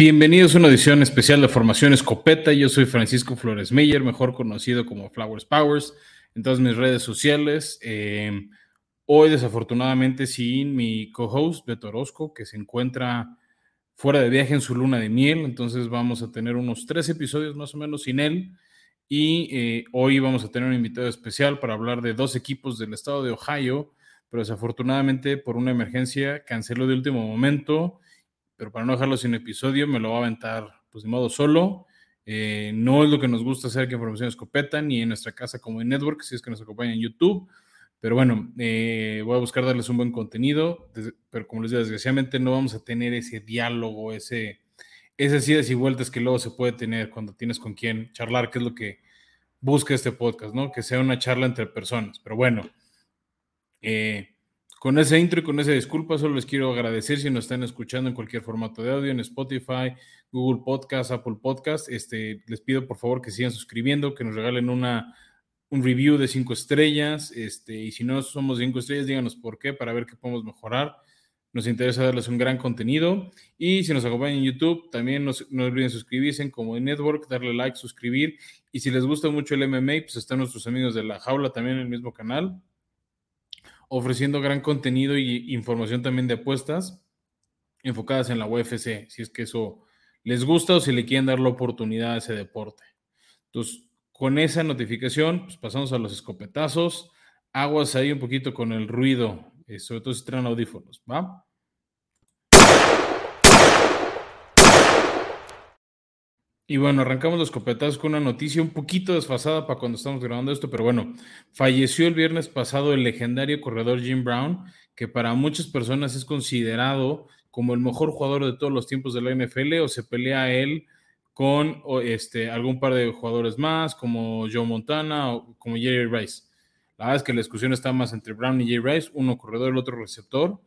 Bienvenidos a una edición especial de Formación Escopeta. Yo soy Francisco Flores Meyer, mejor conocido como Flowers Powers en todas mis redes sociales. Eh, hoy, desafortunadamente, sin mi co-host Beto Orozco, que se encuentra fuera de viaje en su luna de miel. Entonces, vamos a tener unos tres episodios más o menos sin él. Y eh, hoy vamos a tener un invitado especial para hablar de dos equipos del estado de Ohio, pero desafortunadamente, por una emergencia, canceló de último momento pero para no dejarlo sin episodio, me lo va a aventar, pues de modo solo. Eh, no es lo que nos gusta hacer que Información Escopeta, ni en nuestra casa como en Network, si es que nos acompañan en YouTube. Pero bueno, eh, voy a buscar darles un buen contenido, pero como les digo, desgraciadamente no vamos a tener ese diálogo, ese, esas idas y vueltas que luego se puede tener cuando tienes con quién charlar, que es lo que busca este podcast, ¿no? Que sea una charla entre personas. Pero bueno, eh, con ese intro y con esa disculpa, solo les quiero agradecer si nos están escuchando en cualquier formato de audio, en Spotify, Google Podcast, Apple Podcast. Este, les pido por favor que sigan suscribiendo, que nos regalen una, un review de cinco estrellas. Este, y si no somos cinco estrellas, díganos por qué, para ver qué podemos mejorar. Nos interesa darles un gran contenido. Y si nos acompañan en YouTube, también no olviden suscribirse como en Network, darle like, suscribir. Y si les gusta mucho el MMA, pues están nuestros amigos de La Jaula también en el mismo canal ofreciendo gran contenido y información también de apuestas enfocadas en la UFC, si es que eso les gusta o si le quieren dar la oportunidad a ese deporte. Entonces, con esa notificación, pues pasamos a los escopetazos. Aguas ahí un poquito con el ruido, eh, sobre todo si traen audífonos, ¿va? Y bueno, arrancamos los copetazos con una noticia un poquito desfasada para cuando estamos grabando esto, pero bueno, falleció el viernes pasado el legendario corredor Jim Brown, que para muchas personas es considerado como el mejor jugador de todos los tiempos de la NFL o se pelea él con este, algún par de jugadores más, como Joe Montana o como Jerry Rice. La verdad es que la discusión está más entre Brown y Jerry Rice, uno corredor, el otro receptor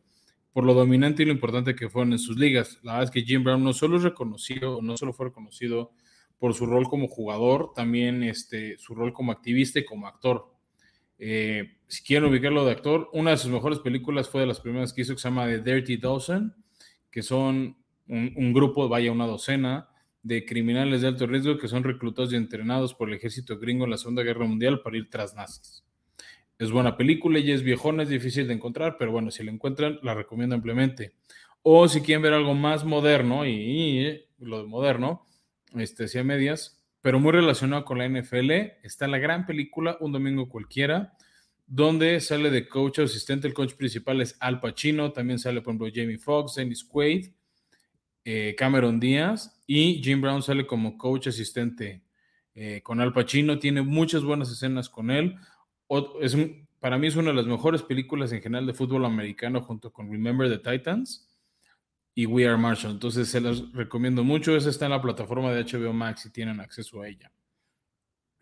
por lo dominante y lo importante que fueron en sus ligas. La verdad es que Jim Brown no solo es reconocido, no solo fue reconocido por su rol como jugador, también este, su rol como activista y como actor. Eh, si quieren ubicarlo de actor, una de sus mejores películas fue de las primeras que hizo, que se llama The Dirty Dozen, que son un, un grupo, vaya una docena, de criminales de alto riesgo que son reclutados y entrenados por el ejército gringo en la Segunda Guerra Mundial para ir tras nazis. Es buena película y es viejona, es difícil de encontrar, pero bueno, si la encuentran, la recomiendo ampliamente. O si quieren ver algo más moderno, y, lo de moderno, este, sea medias, pero muy relacionado con la NFL, está la gran película Un Domingo Cualquiera, donde sale de coach asistente, el coach principal es Al Pacino, también sale, por ejemplo, Jamie Foxx, Dennis Quaid, eh, Cameron Díaz, y Jim Brown sale como coach asistente eh, con Al Pacino, tiene muchas buenas escenas con él, es para mí es una de las mejores películas en general de fútbol americano junto con Remember the Titans y We Are Marshall. Entonces se las recomiendo mucho. Esa está en la plataforma de HBO Max y tienen acceso a ella.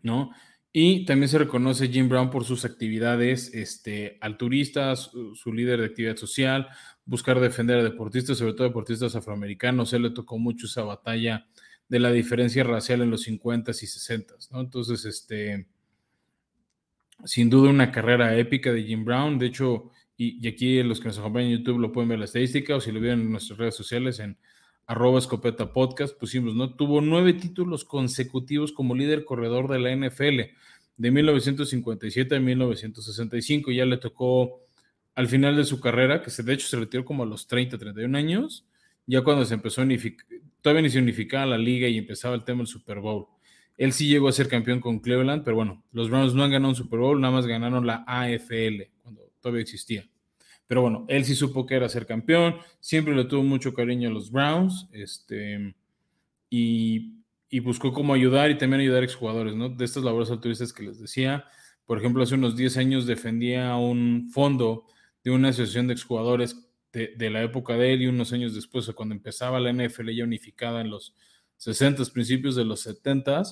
¿No? Y también se reconoce Jim Brown por sus actividades este, alturistas, su, líder de actividad social, buscar defender a deportistas, sobre todo deportistas afroamericanos. Él le tocó mucho esa batalla de la diferencia racial en los 50s y 60s, ¿no? Entonces, este, sin duda una carrera épica de Jim Brown. De hecho, y, aquí los que nos acompañan en YouTube lo pueden ver la estadística o si lo vieron en nuestras redes sociales en arroba escopeta podcast, pusimos, ¿no? Tuvo nueve títulos consecutivos como líder corredor de la NFL de 1957 a 1965. Ya le tocó al final de su carrera, que se, de hecho se retiró como a los 30, 31 años, ya cuando se empezó a unificar, todavía ni se unificaba la liga y empezaba el tema del Super Bowl. Él sí llegó a ser campeón con Cleveland, pero bueno, los Browns no han ganado un Super Bowl, nada más ganaron la AFL cuando todavía existía. Pero bueno, él sí supo que era ser campeón, siempre le tuvo mucho cariño a los Browns, este, y, buscó cómo ayudar y también ayudar a exjugadores, ¿no? De estas labores altruistas que les decía. Por ejemplo, hace unos 10 años defendía un fondo de una asociación de exjugadores de, de la época de él y unos años después, cuando empezaba la NFL ya unificada en los 60, principios de los 70,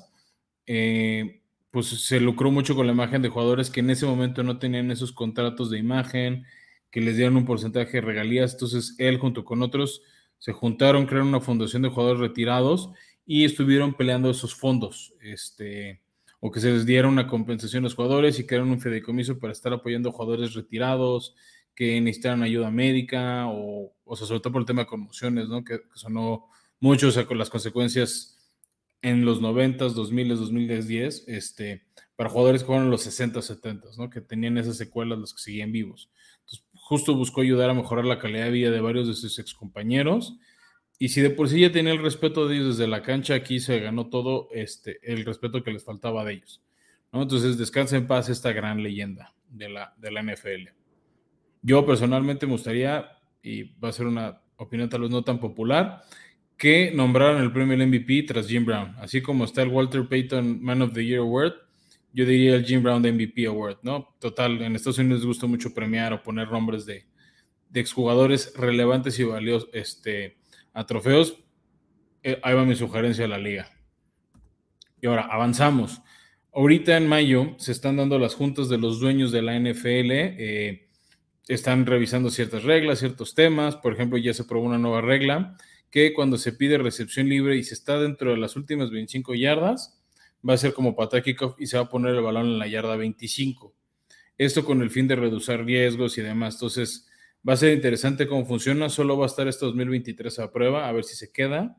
eh, pues se lucró mucho con la imagen de jugadores que en ese momento no tenían esos contratos de imagen, que les dieron un porcentaje de regalías. Entonces él junto con otros se juntaron, crearon una fundación de jugadores retirados y estuvieron peleando esos fondos, este, o que se les diera una compensación a los jugadores y crearon un fideicomiso para estar apoyando a jugadores retirados que necesitaran ayuda médica o, o se sobre todo por el tema de conmociones, ¿no? Que, que sonó muchos con las consecuencias en los 90s, 2000, 2010, este, para jugadores que fueron en los 60, 70, ¿no? que tenían esas secuelas los que seguían vivos. Entonces, justo buscó ayudar a mejorar la calidad de vida de varios de sus excompañeros. Y si de por sí ya tenía el respeto de ellos desde la cancha, aquí se ganó todo este, el respeto que les faltaba de ellos. ¿no? Entonces, descansa en paz esta gran leyenda de la, de la NFL. Yo personalmente me gustaría, y va a ser una opinión tal vez no tan popular, que nombraron el premio MVP tras Jim Brown. Así como está el Walter Payton Man of the Year Award, yo diría el Jim Brown de MVP Award, ¿no? Total, en Estados Unidos les gusta mucho premiar o poner nombres de, exjugadores relevantes y valiosos este, a trofeos. Eh, ahí va mi sugerencia a la liga. Y ahora, avanzamos. Ahorita en mayo se están dando las juntas de los dueños de la NFL. Eh, están revisando ciertas reglas, ciertos temas. Por ejemplo, ya se aprobó una nueva regla que cuando se pide recepción libre y se está dentro de las últimas 25 yardas, va a ser como patada y se va a poner el balón en la yarda 25. Esto con el fin de reducir riesgos y demás. Entonces, va a ser interesante cómo funciona. Solo va a estar este 2023 a prueba, a ver si se queda.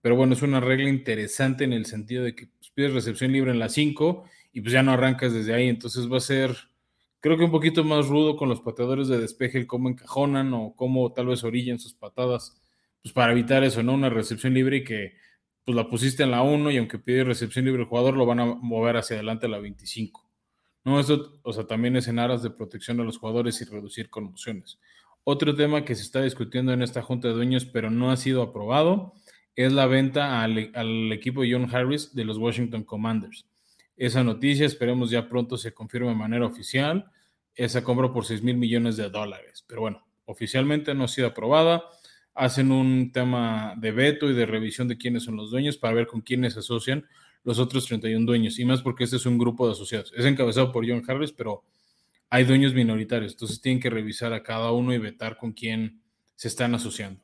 Pero bueno, es una regla interesante en el sentido de que pues, pides recepción libre en la 5 y pues ya no arrancas desde ahí. Entonces va a ser, creo que un poquito más rudo con los pateadores de despeje, el cómo encajonan o cómo tal vez orillan sus patadas pues para evitar eso, ¿no? Una recepción libre y que pues la pusiste en la 1 y aunque pide recepción libre el jugador lo van a mover hacia adelante a la 25. No, eso, o sea, también es en aras de protección de los jugadores y reducir conmociones. Otro tema que se está discutiendo en esta junta de dueños, pero no ha sido aprobado, es la venta al, al equipo John Harris de los Washington Commanders. Esa noticia, esperemos ya pronto se confirme de manera oficial. Esa compra por 6 mil millones de dólares. Pero bueno, oficialmente no ha sido aprobada hacen un tema de veto y de revisión de quiénes son los dueños para ver con quiénes se asocian los otros 31 dueños. Y más porque este es un grupo de asociados. Es encabezado por John Harris, pero hay dueños minoritarios. Entonces tienen que revisar a cada uno y vetar con quién se están asociando.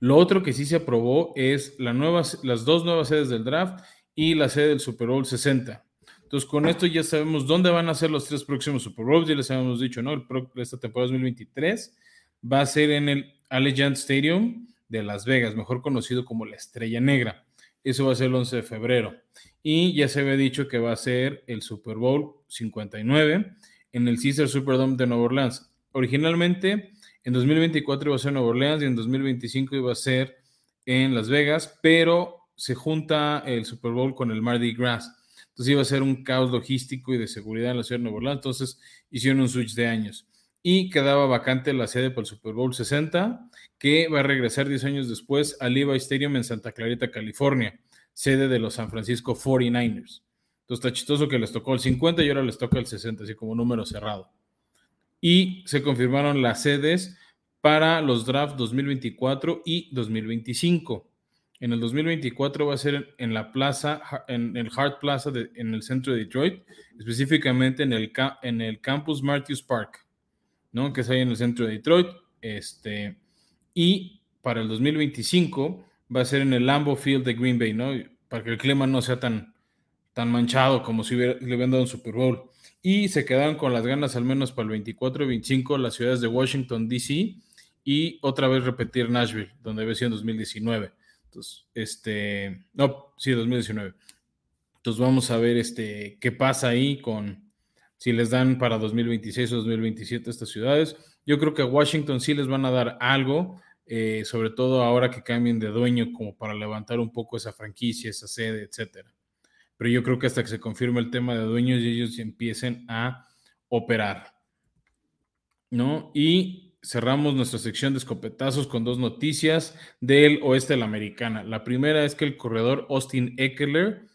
Lo otro que sí se aprobó es la las dos nuevas sedes del draft y la sede del Super Bowl 60. Entonces, con esto ya sabemos dónde van a ser los tres próximos Super Bowls. Ya les habíamos dicho, ¿no? El esta temporada 2023 va a ser en el Allegiant Stadium de Las Vegas, mejor conocido como la Estrella Negra. Eso va a ser el 11 de febrero. Y ya se había dicho que va a ser el Super Bowl 59 en el Caesar Superdome de Nueva Orleans. Originalmente, en 2024 iba a ser Nueva Orleans y en 2025 iba a ser en Las Vegas, pero se junta el Super Bowl con el Mardi Gras. Entonces iba a ser un caos logístico y de seguridad en la ciudad de Nueva Orleans. Entonces hicieron un switch de años y quedaba vacante la sede para el Super Bowl 60, que va a regresar 10 años después al Levi Stadium en Santa Clarita, California, sede de los San Francisco 49ers. Entonces está chistoso que les tocó el 50 y ahora les toca el 60, así como número cerrado. Y se confirmaron las sedes para los drafts 2024 y 2025. En el 2024 va a ser en la plaza, en el Hart Plaza en el centro de Detroit, específicamente en el, en el campus Matthews Park. ¿No? Que es ahí en el centro de Detroit. Este, y para el 2025 va a ser en el Lambeau Field de Green Bay, ¿no? Para que el clima no sea tan, tan manchado como si le hubieran dado un Super Bowl. Y se quedaron con las ganas al menos para el 24 y 25 las ciudades de Washington, D.C. y otra vez repetir Nashville, donde había sido en 2019. Entonces, este, no, sí, 2019. Entonces vamos a ver este, qué pasa ahí con, si les dan para 2026 o 2027 estas ciudades. Yo creo que a Washington sí les van a dar algo, eh, sobre todo ahora que cambien de dueño, como para levantar un poco esa franquicia, esa sede, etcétera. Pero yo creo que hasta que se confirme el tema de dueños y ellos empiecen a operar. ¿No? Y cerramos nuestra sección de escopetazos con dos noticias del oeste de la americana. La primera es que el corredor Austin Eckler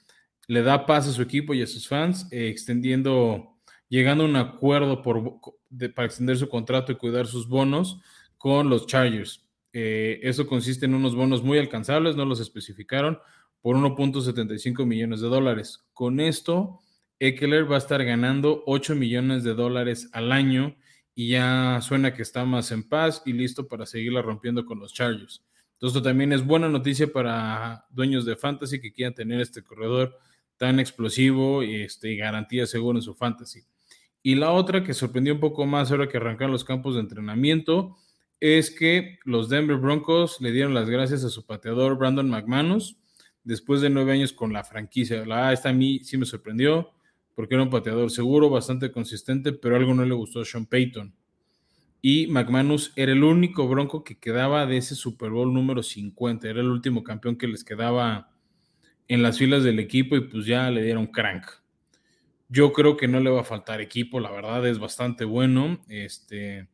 le da paz a su equipo y a sus fans, eh, extendiendo llegando a un acuerdo para extender su contrato y cuidar sus bonos con los Chargers. Eh, eso consiste en unos bonos muy alcanzables, no los especificaron, por 1.75 millones de dólares. Con esto, Eckler va a estar ganando 8 millones de dólares al año y ya suena que está más en paz y listo para seguirla rompiendo con los Chargers. Entonces, esto también es buena noticia para dueños de fantasy que quieran tener este corredor tan explosivo y, este, y garantía seguro en su fantasy. Y la otra que sorprendió un poco más ahora que arrancaron los campos de entrenamiento es que los Denver Broncos le dieron las gracias a su pateador Brandon McManus después de nueve años con la franquicia. La esta a mí sí me sorprendió porque era un pateador seguro, bastante consistente, pero algo no le gustó a Sean Payton. Y McManus era el único bronco que quedaba de ese Super Bowl número 50. Era el último campeón que les quedaba en las filas del equipo y pues ya le dieron crank. Yo creo que no le va a faltar equipo, la verdad es bastante bueno. Este,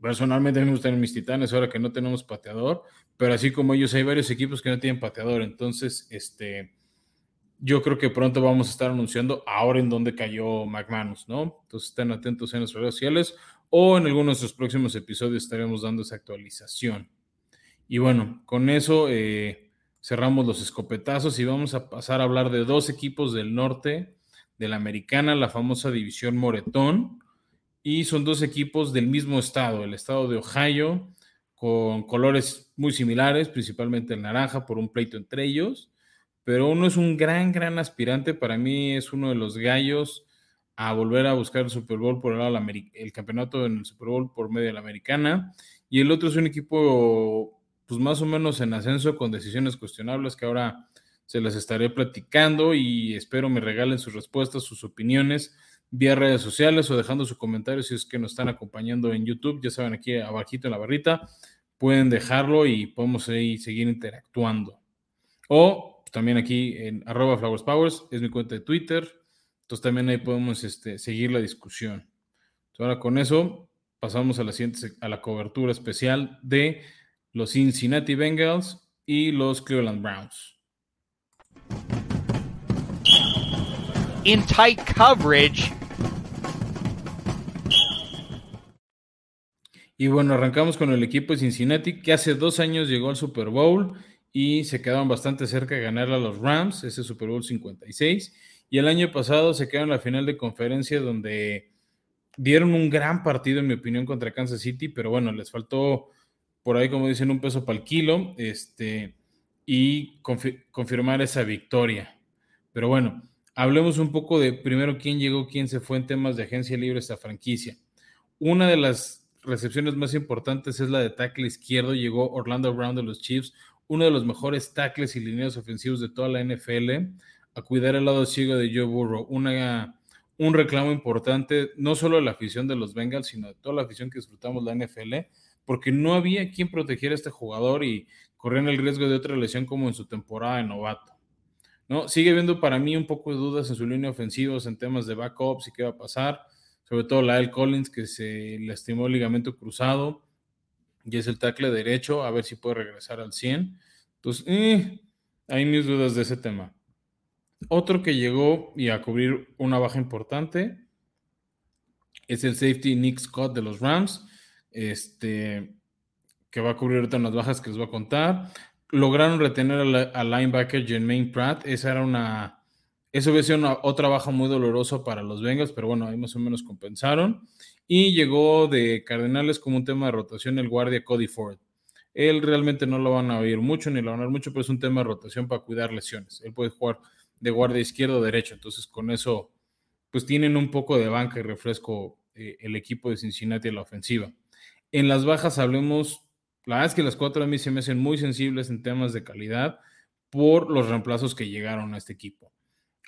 personalmente me gustan mis titanes ahora que no tenemos pateador, pero así como ellos hay varios equipos que no tienen pateador, entonces este, yo creo que pronto vamos a estar anunciando ahora en dónde cayó McManus, ¿no? Entonces estén atentos en las redes sociales o en algunos de los próximos episodios estaremos dando esa actualización. Y bueno, con eso eh, cerramos los escopetazos y vamos a pasar a hablar de dos equipos del norte de la americana, la famosa división Moretón, y son dos equipos del mismo estado, el estado de Ohio, con colores muy similares, principalmente el naranja, por un pleito entre ellos, pero uno es un gran, gran aspirante, para mí es uno de los gallos a volver a buscar el Super Bowl por el el campeonato en el Super Bowl por medio de la americana. Y el otro es un equipo, pues más o menos en ascenso con decisiones cuestionables que ahora se las estaré platicando y espero me regalen sus respuestas, sus opiniones vía redes sociales o dejando su comentario si es que nos están acompañando en YouTube. Ya saben, aquí abajito en la barrita pueden dejarlo y podemos ahí seguir interactuando. O también aquí en arroba flowerspowers es mi cuenta de Twitter entonces también ahí podemos este, seguir la discusión. ahora con eso pasamos a la siguiente, a la cobertura especial de los Cincinnati Bengals y los Cleveland Browns. In tight coverage. Y bueno, arrancamos con el equipo de Cincinnati, que hace dos años llegó al Super Bowl y se quedaron bastante cerca de ganarle a los Rams, ese Super Bowl 56. Y el año pasado se quedaron en la final de conferencia donde dieron un gran partido, en mi opinión, contra Kansas City, pero bueno, les faltó por ahí, como dicen, un peso para el kilo este, y confirmar esa victoria. Pero bueno, hablemos un poco de primero quién llegó, quién se fue en temas de agencia libre esta franquicia. Una de las recepciones más importantes es la de tackle izquierdo. Llegó Orlando Brown de los Chiefs, uno de los mejores tackles y líneas ofensivos de toda la NFL a cuidar el lado ciego de Joe Burrow. Una, un reclamo importante, no solo de la afición de los Bengals, sino de toda la afición que disfrutamos la NFL, porque no había quien protegiera a este jugador y corrían el riesgo de otra lesión como en su temporada de novato. ¿No? Sigue habiendo para mí un poco de dudas en su línea ofensiva, en temas de backups y qué va a pasar, sobre todo la. Collins que se lastimó el ligamento cruzado y es el tackle derecho, a ver si puede regresar al 100. Entonces, eh, hay mis dudas de ese tema. Otro que llegó y a cubrir una baja importante es el safety Nick Scott de los Rams, este, que va a cubrir ahorita unas bajas que les voy a contar. Lograron retener al, linebacker Jermaine Pratt. Esa era una. Eso hubiese sido otra baja muy dolorosa para los Bengals, pero bueno, ahí más o menos compensaron. Y llegó de Cardenales como un tema de rotación el guardia Cody Ford. Él realmente no lo van a oír mucho ni lo van a ver mucho, pero es un tema de rotación para cuidar lesiones. Él puede jugar de guardia izquierdo o derecho. Entonces, con eso, pues tienen un poco de banca y refresco eh, el equipo de Cincinnati en la ofensiva. En las bajas hablemos, la verdad es que las cuatro a mí se me hacen muy sensibles en temas de calidad por los reemplazos que llegaron a este equipo.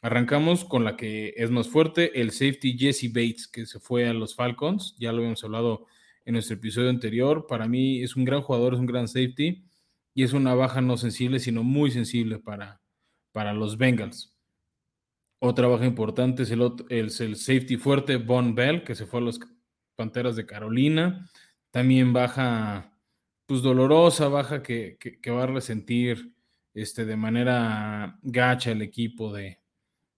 Arrancamos con la que es más fuerte, el safety Jesse Bates, que se fue a los Falcons, ya lo habíamos hablado en nuestro episodio anterior. Para mí es un gran jugador, es un gran safety y es una baja no sensible, sino muy sensible para, para los Bengals. Otra baja importante es el, el, safety fuerte Von Bell, que se fue a los Panteras de Carolina. También baja, pues dolorosa, baja que, va a resentir este, de manera gacha el equipo de,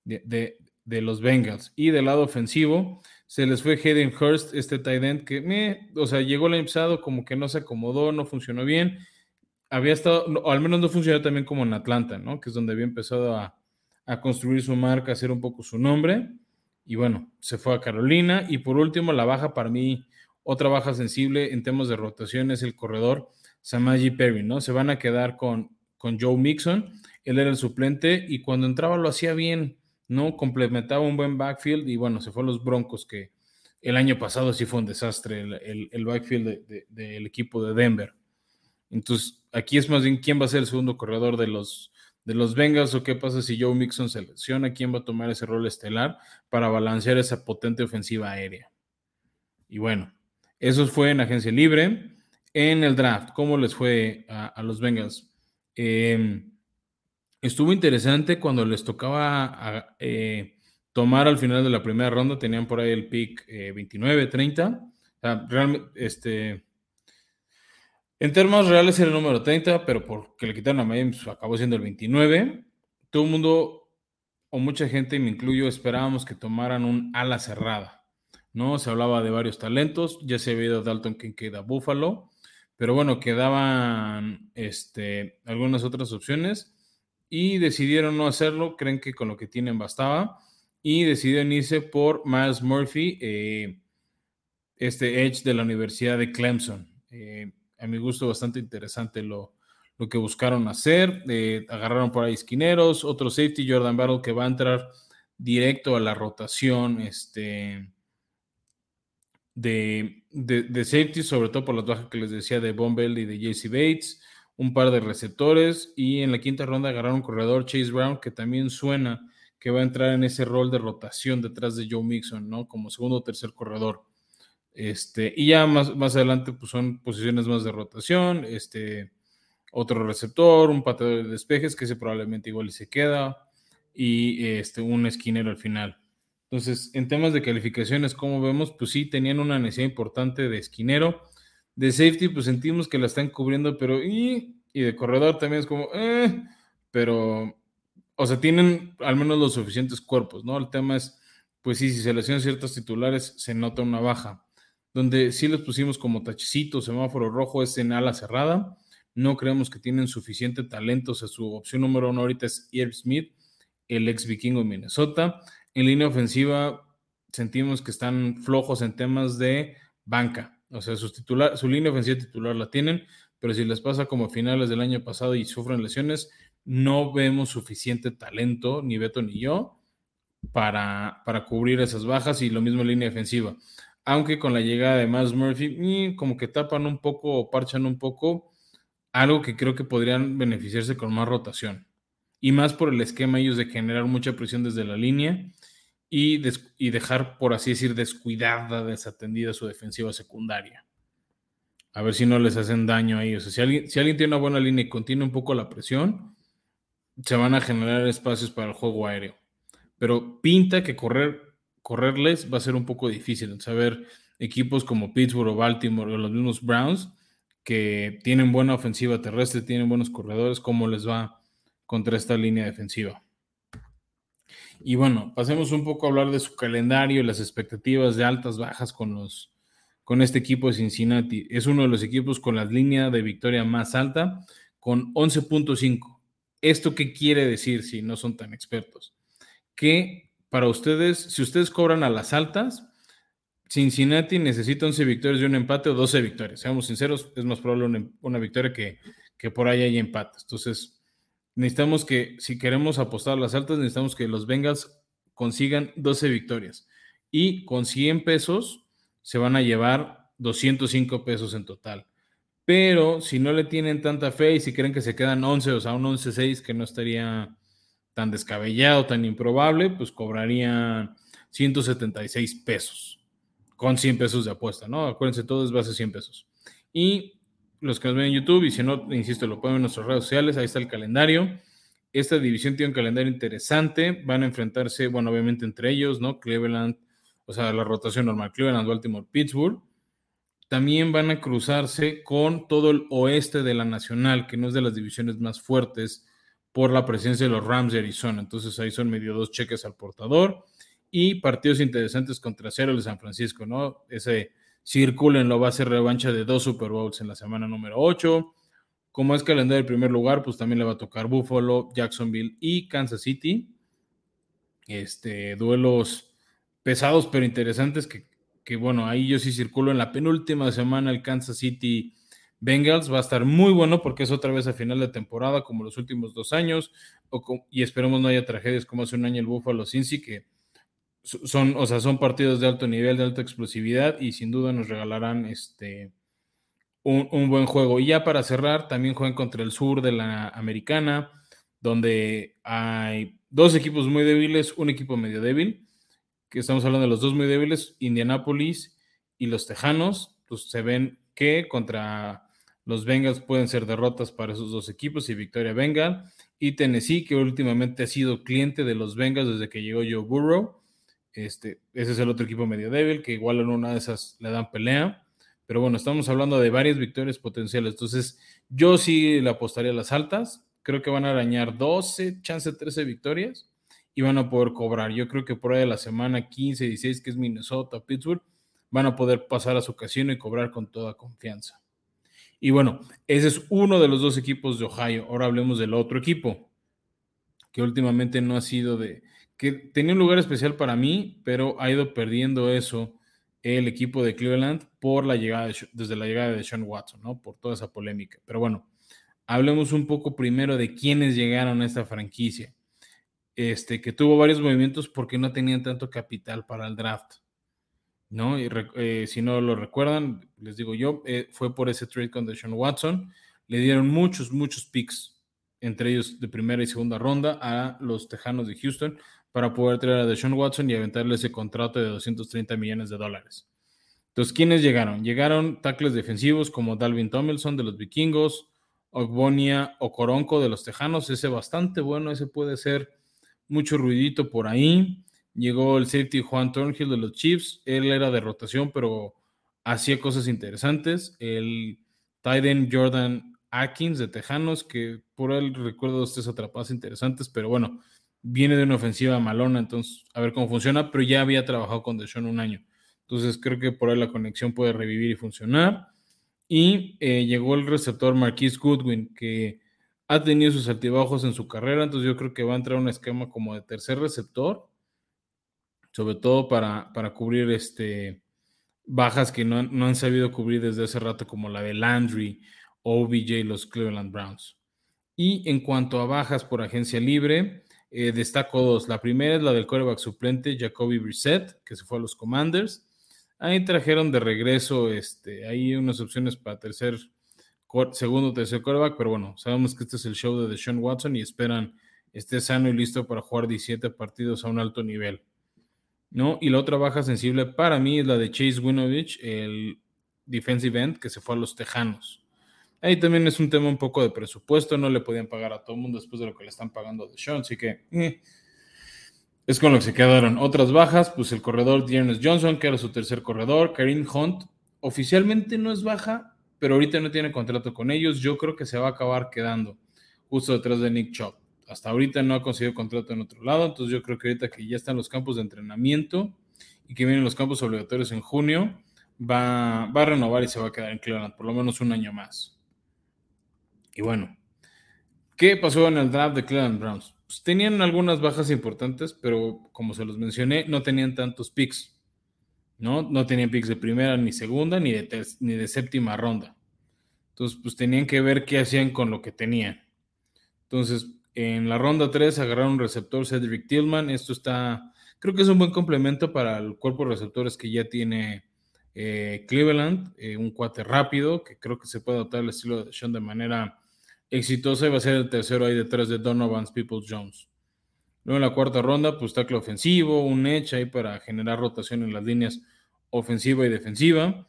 de, los Bengals. Y del lado ofensivo, se les fue Hayden Hurst, este tight end, que, me, o sea, llegó el año pasado como que no se acomodó, no funcionó bien había estado, o al menos no funcionó también como en Atlanta, ¿no? Que es donde había empezado a, construir su marca, a hacer un poco su nombre. Y bueno, se fue a Carolina. Y por último, la baja para mí, otra baja sensible en temas de rotación es el corredor Samaji Perry, ¿no? Se van a quedar con, con Joe Mixon. Él era el suplente y cuando entraba lo hacía bien, ¿no? Complementaba un buen backfield y bueno, se fue a los Broncos que el año pasado sí fue un desastre el, backfield del equipo de Denver. Entonces, aquí es más bien quién va a ser el segundo corredor de los, de los Bengals o qué pasa si Joe Mixon selecciona quién va a tomar ese rol estelar para balancear esa potente ofensiva aérea. Y bueno, eso fue en agencia libre. En el draft, ¿cómo les fue a, los Bengals? Em, estuvo interesante cuando les tocaba eh, tomar al final de la primera ronda, tenían por ahí el pick 29, eh, 30. O sea, realmente, este, en términos reales era el número 30, pero porque le quitaron a Miami, acabó siendo el 29. Todo el mundo, o mucha gente, me incluyo, esperábamos que tomaran un ala cerrada. ¿No? Se hablaba de varios talentos, ya se había ido Dalton Kincaid a Buffalo, pero bueno, quedaban este, algunas otras opciones y decidieron no hacerlo, creen que con lo que tienen bastaba y decidieron irse por Miles Murphy, eh, este Edge de la Universidad de Clemson. Eh, a mi gusto bastante interesante lo, lo que buscaron hacer. Eh, agarraron por ahí esquineros, otro safety, Jordan Battle, que va a entrar directo a la rotación este, de, de, safety, sobre todo por las bajas que les decía de Bombell y de JC Bates, un par de receptores y en la quinta ronda agarraron un corredor Chase Brown que también suena que va a entrar en ese rol de rotación detrás de Joe Mixon, ¿no? Como segundo o tercer corredor. Este, y ya más, más adelante pues son posiciones más de rotación, este, otro receptor, un pateador de despejes que ese probablemente igual se queda y este, un esquinero al final. Entonces, en temas de calificaciones, como vemos, pues sí, tenían una necesidad importante de esquinero. De safety, pues sentimos que la están cubriendo, pero y, y de corredor también es como, eh, pero o sea, tienen al menos los suficientes cuerpos, ¿no? El tema es, pues sí, si seleccionan ciertos titulares, se nota una baja. Donde sí les pusimos como tachecito, semáforo rojo, es en ala cerrada. No creemos que tienen suficiente talento. O sea, su opción número uno ahorita es Irv Smith, el ex vikingo de Minnesota. En línea ofensiva, sentimos que están flojos en temas de banca. O sea, su, titular, su línea ofensiva titular la tienen, pero si les pasa como a finales del año pasado y sufren lesiones, no vemos suficiente talento, ni Beto ni yo, para, para cubrir esas bajas y lo mismo en línea defensiva. Aunque con la llegada de Miles Murphy, como que tapan un poco o parchan un poco algo que creo que podrían beneficiarse con más rotación. Y más por el esquema ellos de generar mucha presión desde la línea y, y dejar, por así decir, descuidada, desatendida su defensiva secundaria. A ver si no les hacen daño a ellos. si alguien, si alguien tiene una buena línea y contiene un poco la presión, se van a generar espacios para el juego aéreo. Pero pinta que correr, correrles va a ser un poco difícil. Saber equipos como Pittsburgh o Baltimore o los mismos Browns que tienen buena ofensiva terrestre, tienen buenos corredores, cómo les va contra esta línea defensiva. Y bueno, pasemos un poco a hablar de su calendario las expectativas de altas, bajas con los con este equipo de Cincinnati. Es uno de los equipos con la línea de victoria más alta, con 11.5. ¿Esto qué quiere decir si no son tan expertos? Que para ustedes, si ustedes cobran a las altas, Cincinnati necesita 11 victorias y un empate o 12 victorias. Seamos sinceros, es más probable una, victoria que, que, por ahí hay empates. Entonces, necesitamos que, si queremos apostar a las altas, necesitamos que los Bengals consigan 12 victorias. Y con 100 pesos se van a llevar 205 pesos en total. Pero si no le tienen tanta fe y si creen que se quedan 11, o sea, un 11-6 que no estaría tan descabellado, tan improbable, pues cobrarían 176 pesos con 100 pesos de apuesta, ¿no? Acuérdense, todo es base 100 pesos. Y los que nos ven en YouTube, y si no, insisto, lo pueden en nuestras redes sociales, ahí está el calendario. Esta división tiene un calendario interesante, van a enfrentarse, bueno, obviamente entre ellos, ¿no? Cleveland, o sea, la rotación normal, Cleveland, Baltimore, Pittsburgh también van a cruzarse con todo el oeste de la Nacional, que no es de las divisiones más fuertes por la presencia de los Rams de Arizona. Entonces ahí son medio dos cheques al portador y partidos interesantes contra Cero de San Francisco, ¿no? Ese circulen lo va a ser revancha de dos Super Bowls en la semana número 8. Como es calendario del primer lugar, pues también le va a tocar Buffalo, Jacksonville y Kansas City. Este, duelos pesados pero interesantes que que bueno, ahí yo sí circulo en la penúltima semana el Kansas City Bengals. Va a estar muy bueno porque es otra vez a final de temporada, como los últimos dos años, y esperemos no haya tragedias como hace un año el Buffalo Cincy, que son, o sea, son partidos de alto nivel, de alta explosividad y sin duda nos regalarán este, un, un, buen juego. Y ya para cerrar, también juegan contra el sur de la americana, donde hay dos equipos muy débiles, un equipo medio débil, que estamos hablando de los dos muy débiles, Indianapolis y los Tejanos, pues se ven que contra los Bengals pueden ser derrotas para esos dos equipos y victoria Bengal. Y Tennessee, que últimamente ha sido cliente de los Bengals desde que llegó Joe Burrow. Este, ese es el otro equipo medio débil, que igual en una de esas le dan pelea. Pero bueno, estamos hablando de varias victorias potenciales. Entonces, yo sí le apostaría a las altas. Creo que van a arañar 12, chance 13 victorias y van a poder cobrar. Yo creo que por ahí de la semana 15, 16, que es Minnesota, Pittsburgh, van a poder pasar a su casino y cobrar con toda confianza. Y bueno, ese es uno de los dos equipos de Ohio. Ahora hablemos del otro equipo, que últimamente no ha sido de, que tenía un lugar especial para mí, pero ha ido perdiendo eso el equipo de Cleveland por la llegada desde la llegada de Sean Watson, ¿no? Por toda esa polémica. Pero bueno, hablemos un poco primero de quiénes llegaron a esta franquicia. Este, que tuvo varios movimientos porque no tenían tanto capital para el draft. ¿no? Y eh, si no lo recuerdan, les digo yo, eh, fue por ese trade con Deshaun Watson. Le dieron muchos, muchos picks, entre ellos de primera y segunda ronda, a los Tejanos de Houston para poder traer a Deshaun Watson y aventarle ese contrato de 230 millones de dólares. Entonces, ¿quiénes llegaron? Llegaron tackles defensivos como Dalvin Tomlinson de los Vikingos, Ogbonia o Coronco de los Tejanos, ese bastante bueno, ese puede ser mucho ruidito por ahí. Llegó el safety Juan Thornhill de los Chiefs. Él era de rotación, pero hacía cosas interesantes. El Titan Jordan Atkins de Tejanos, que por él recuerdo estas atrapadas interesantes, pero bueno, viene de una ofensiva malona, entonces a ver cómo funciona, pero ya había trabajado con Deshaun un año. Entonces creo que por ahí la conexión puede revivir y funcionar. Y eh, llegó el receptor Marquise Goodwin, que ha tenido sus altibajos en su carrera, entonces yo creo que va a entrar un esquema como de tercer receptor sobre todo para, para cubrir este, bajas que no, han sabido cubrir desde hace rato, como la de Landry, OBJ los Cleveland Browns. Y en cuanto a bajas por agencia libre, eh, destaco dos. La primera es la del coreback suplente Jacoby Brissett, que se fue a los Commanders. Ahí trajeron de regreso, este, hay unas opciones para tercer, segundo tercer coreback, pero bueno, sabemos que este es el show de Deshaun Watson y esperan esté sano y listo para jugar 17 partidos a un alto nivel. ¿no? Y la otra baja sensible para mí es la de Chase Winovich, el defensive end que se fue a los Tejanos. Ahí también es un tema un poco de presupuesto, no le podían pagar a todo el mundo después de lo que le están pagando de Sean, así que eh, es con lo que se quedaron. Otras bajas, pues el corredor Dearness Johnson, que era su tercer corredor, Karim Hunt, oficialmente no es baja, pero ahorita no tiene contrato con ellos, yo creo que se va a acabar quedando justo detrás de Nick Chop hasta ahorita no ha conseguido contrato en otro lado, entonces yo creo que ahorita que ya están los campos de entrenamiento y que vienen los campos obligatorios en junio, va, va a renovar y se va a quedar en Cleveland por lo menos un año más. Y bueno, ¿qué pasó en el draft de Cleveland Browns? Pues tenían algunas bajas importantes, pero como se los mencioné, no tenían tantos picks. ¿no? No tenían picks de primera ni segunda ni de, ni de séptima ronda. Entonces, pues tenían que ver qué hacían con lo que tenían. Entonces, en la ronda 3 agarraron un receptor Cedric Tillman. Esto está, creo que es un buen complemento para el cuerpo de receptores que ya tiene eh, Cleveland. Eh, un cuate rápido que creo que se puede adaptar al estilo de Sean de manera exitosa y va a ser el tercero ahí detrás de Donovan Peoples Jones. Luego en la cuarta ronda, pues tackle ofensivo, un edge ahí para generar rotación en las líneas ofensiva y defensiva.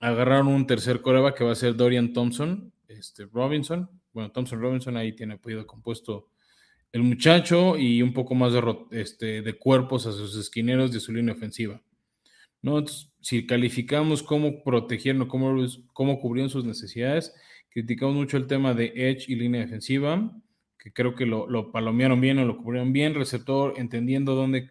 Agarraron un tercer coreba que va a ser Dorian Thompson, este, Robinson, bueno, Thompson Robinson ahí tiene apellido compuesto el muchacho y un poco más de, este, de cuerpos a sus esquineros de su línea ofensiva. ¿no? si calificamos cómo protegieron, cómo, cómo cubrieron sus necesidades, criticamos mucho el tema de edge y línea defensiva, que creo que lo, lo palomearon bien o lo cubrieron bien, receptor, entendiendo dónde,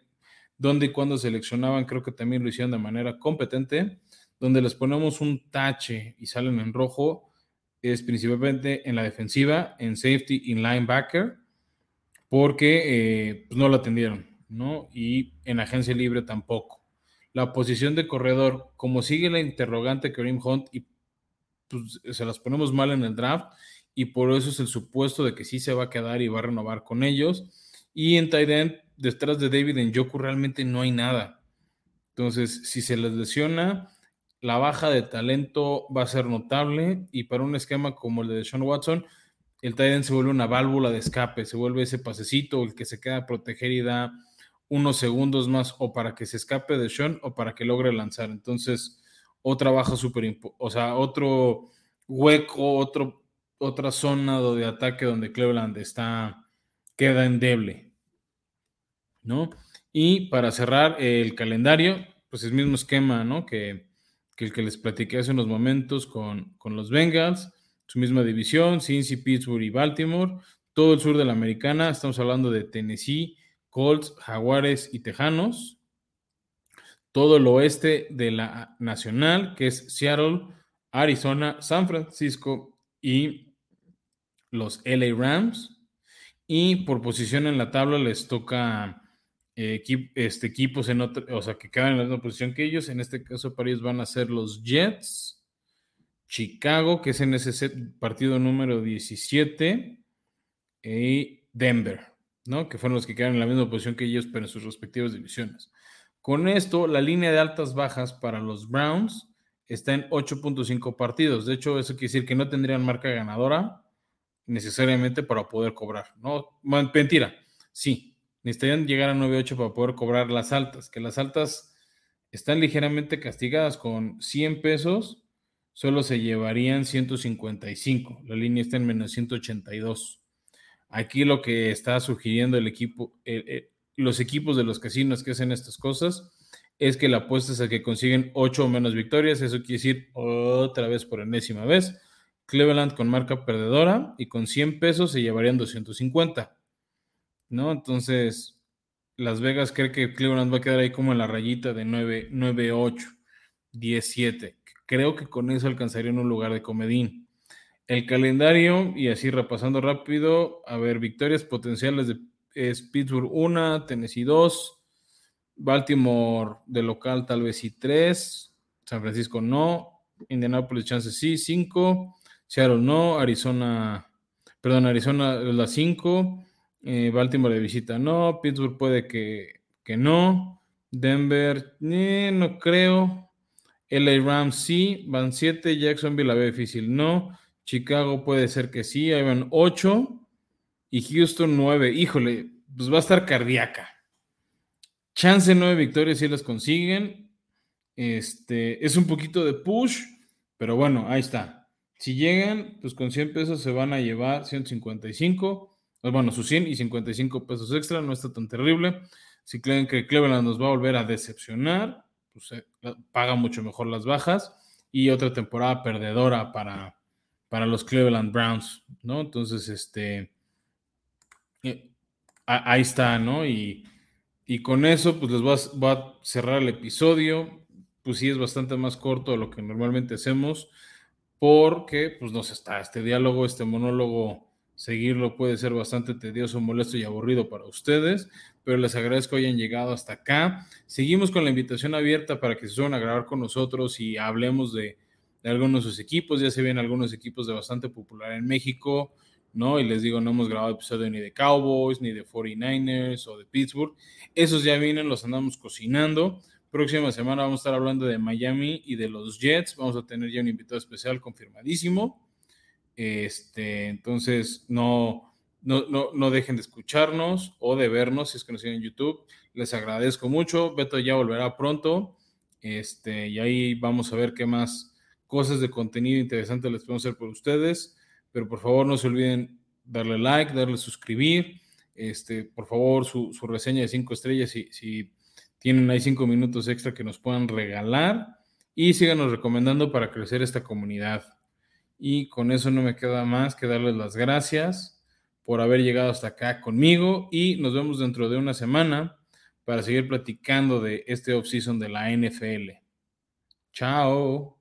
dónde y cuándo seleccionaban, creo que también lo hicieron de manera competente, donde les ponemos un tache y salen en rojo, es principalmente en la defensiva, en safety y linebacker, porque eh, pues, no lo atendieron, ¿no? Y en agencia libre tampoco. La posición de corredor, como sigue la interrogante Kareem Hunt, y pues, se las ponemos mal en el draft, y por eso es el supuesto de que sí se va a quedar y va a renovar con ellos. Y en tight end, detrás de David en Yoku realmente no hay nada. Entonces, si se les lesiona, la baja de talento va a ser notable y para un esquema como el de Sean Watson, el tight se vuelve una válvula de escape, se vuelve ese pasecito, el que se queda a proteger y da unos segundos más o para que se escape de Sean o para que logre lanzar. Entonces, otra baja súper, o sea, otro hueco, otro, otra zona de ataque donde Cleveland está, queda endeble, ¿no? Y para cerrar el calendario, pues el mismo esquema, ¿no? Que, el que les platiqué hace unos momentos con, con los Bengals, su misma división, Cincy, Pittsburgh y Baltimore, todo el sur de la americana, estamos hablando de Tennessee, Colts, Jaguares y Tejanos, todo el oeste de la nacional, que es Seattle, Arizona, San Francisco y los LA Rams. Y por posición en la tabla les toca eh, este, equipos en otra, o sea, que quedan en la misma posición que ellos. En este caso ellos van a ser los Jets, Chicago, que es en ese partido número 17, y Denver, ¿no? Que fueron los que quedan en la misma posición que ellos, pero en sus respectivas divisiones. Con esto, la línea de altas bajas para los Browns está en 8.5 partidos. De hecho, eso quiere decir que no tendrían marca ganadora necesariamente para poder cobrar. No, mentira. Sí, necesitarían llegar a 9.8 para poder cobrar las altas, que las altas están ligeramente castigadas con 100 pesos, solo se llevarían 155. La línea está en menos 182. Aquí lo que está sugiriendo el equipo, los equipos de los casinos que hacen estas cosas es que la apuesta es a que consiguen 8 o menos victorias. Eso quiere decir otra vez por enésima vez. Cleveland con marca perdedora y con 100 pesos se llevarían 250. ¿No? Entonces, Las Vegas cree que Cleveland va a quedar ahí como en la rayita de 9, 9 8, 17. Creo que con eso alcanzarían un lugar de comedín. El calendario, y así repasando rápido, a ver, victorias potenciales de es Pittsburgh 1, Tennessee 2, Baltimore de local tal vez sí 3, San Francisco no, Indianapolis chances sí 5, Seattle no, Arizona, perdón, Arizona la 5, eh, Baltimore de visita no, Pittsburgh puede que, que no, Denver eh, no creo, LA Rams sí, van 7, Jacksonville la ve difícil no, Chicago puede ser que sí, ahí van 8 y Houston 9. Híjole, pues va a estar cardíaca. Chance 9 victorias si las consiguen. Este, es un poquito de push, pero bueno, ahí está. Si llegan, pues con 100 pesos se van a llevar 155. Pues bueno, sus 100 y 55 pesos extra, no está tan terrible. Si creen que Cleveland nos va a volver a decepcionar, pues eh, paga mucho mejor las bajas. Y otra temporada perdedora para, para los Cleveland Browns, ¿no? Entonces, este, ahí está, ¿no? Y, con eso, pues les voy a, cerrar el episodio. Pues sí, es bastante más corto de lo que normalmente hacemos, porque pues nos está este diálogo, este monólogo, seguirlo puede ser bastante tedioso, molesto y aburrido para ustedes, pero les agradezco que hayan llegado hasta acá. Seguimos con la invitación abierta para que se suban a grabar con nosotros y hablemos de, de algunos de sus equipos. Ya se ven algunos equipos de bastante popular en México. ¿No? Y les digo, no hemos grabado episodio ni de Cowboys, ni de 49ers o de Pittsburgh. Esos ya vienen, los andamos cocinando. Próxima semana vamos a estar hablando de Miami y de los Jets. Vamos a tener ya un invitado especial confirmadísimo. Este, entonces, no, no, no, dejen de escucharnos o de vernos si es que nos siguen en YouTube. Les agradezco mucho. Beto ya volverá pronto. Este, y ahí vamos a ver qué más cosas de contenido interesante les podemos hacer por ustedes pero por favor no se olviden darle like, darle suscribir, este, por favor su, reseña de cinco estrellas si, si tienen ahí cinco minutos extra que nos puedan regalar y síganos recomendando para crecer esta comunidad. Y con eso no me queda más que darles las gracias por haber llegado hasta acá conmigo y nos vemos dentro de una semana para seguir platicando de este offseason de la NFL. Chao.